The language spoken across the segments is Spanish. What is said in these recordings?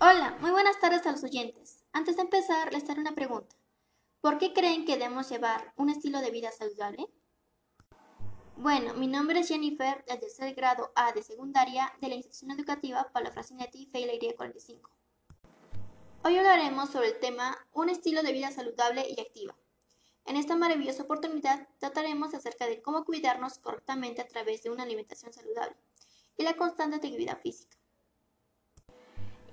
Hola, muy buenas tardes a los oyentes. Antes de empezar, les daré una pregunta. ¿Por qué creen que debemos llevar un estilo de vida saludable? Bueno, mi nombre es Jennifer, del tercer grado A de secundaria de la institución educativa Pablo Frasinetti, Feileiría 45. Hoy hablaremos sobre el tema Un estilo de vida saludable y activa. En esta maravillosa oportunidad trataremos acerca de cómo cuidarnos correctamente a través de una alimentación saludable y la constante actividad física.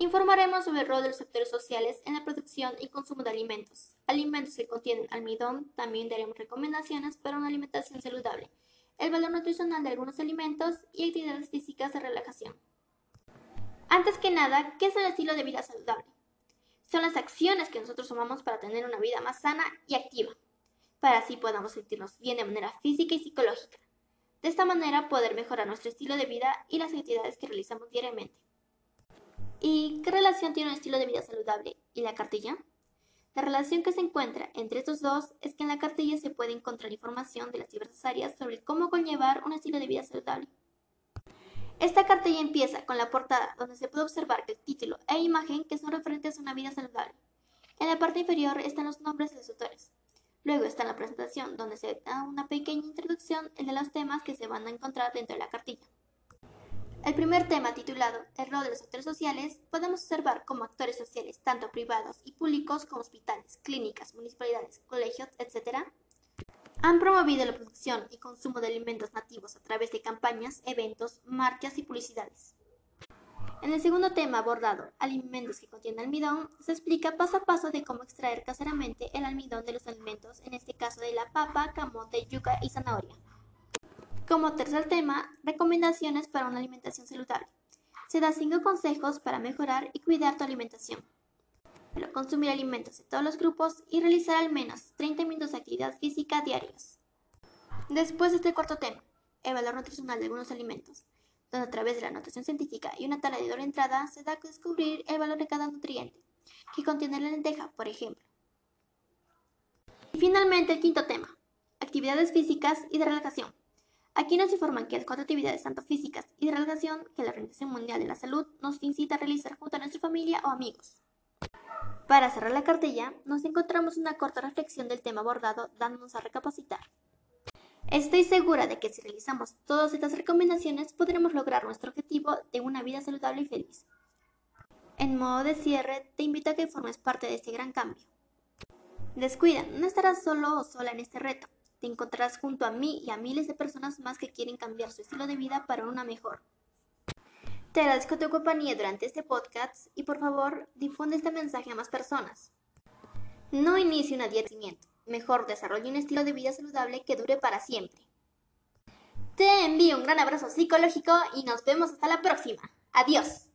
Informaremos sobre el rol de los sectores sociales en la producción y consumo de alimentos. Alimentos que contienen almidón, también daremos recomendaciones para una alimentación saludable el valor nutricional de algunos alimentos y actividades físicas de relajación. Antes que nada, ¿qué es el estilo de vida saludable? Son las acciones que nosotros tomamos para tener una vida más sana y activa, para así podamos sentirnos bien de manera física y psicológica. De esta manera poder mejorar nuestro estilo de vida y las actividades que realizamos diariamente. ¿Y qué relación tiene un estilo de vida saludable y la cartilla? La relación que se encuentra entre estos dos es que en la cartilla se puede encontrar información de las diversas áreas sobre cómo conllevar un estilo de vida saludable. Esta cartilla empieza con la portada, donde se puede observar que el título e imagen que son referentes a una vida saludable. En la parte inferior están los nombres de los autores. Luego está la presentación, donde se da una pequeña introducción de los temas que se van a encontrar dentro de la cartilla. El primer tema, titulado El rol de los actores sociales, podemos observar cómo actores sociales, tanto privados y públicos como hospitales, clínicas, municipalidades, colegios, etc., han promovido la producción y consumo de alimentos nativos a través de campañas, eventos, marchas y publicidades. En el segundo tema abordado, alimentos que contienen almidón, se explica paso a paso de cómo extraer caseramente el almidón de los alimentos, en este caso de la papa, camote, yuca y zanahoria. Como tercer tema, recomendaciones para una alimentación saludable. Se da cinco consejos para mejorar y cuidar tu alimentación. consumir alimentos de todos los grupos y realizar al menos 30 minutos de actividad física diarios. Después de este cuarto tema, el valor nutricional de algunos alimentos, donde a través de la anotación científica y una tabla de entrada se da a descubrir el valor de cada nutriente que contiene la lenteja, por ejemplo. Y finalmente el quinto tema, actividades físicas y de relajación. Aquí nos informan que las cuatro actividades, tanto físicas y de relajación, que la Organización Mundial de la Salud nos incita a realizar junto a nuestra familia o amigos. Para cerrar la cartilla, nos encontramos una corta reflexión del tema abordado, dándonos a recapacitar. Estoy segura de que si realizamos todas estas recomendaciones podremos lograr nuestro objetivo de una vida saludable y feliz. En modo de cierre, te invito a que formes parte de este gran cambio. Descuida, no estarás solo o sola en este reto. Te encontrarás junto a mí y a miles de personas más que quieren cambiar su estilo de vida para una mejor. Te agradezco tu compañía durante este podcast y por favor difunde este mensaje a más personas. No inicie un adiestamiento, mejor desarrolle un estilo de vida saludable que dure para siempre. Te envío un gran abrazo psicológico y nos vemos hasta la próxima. Adiós.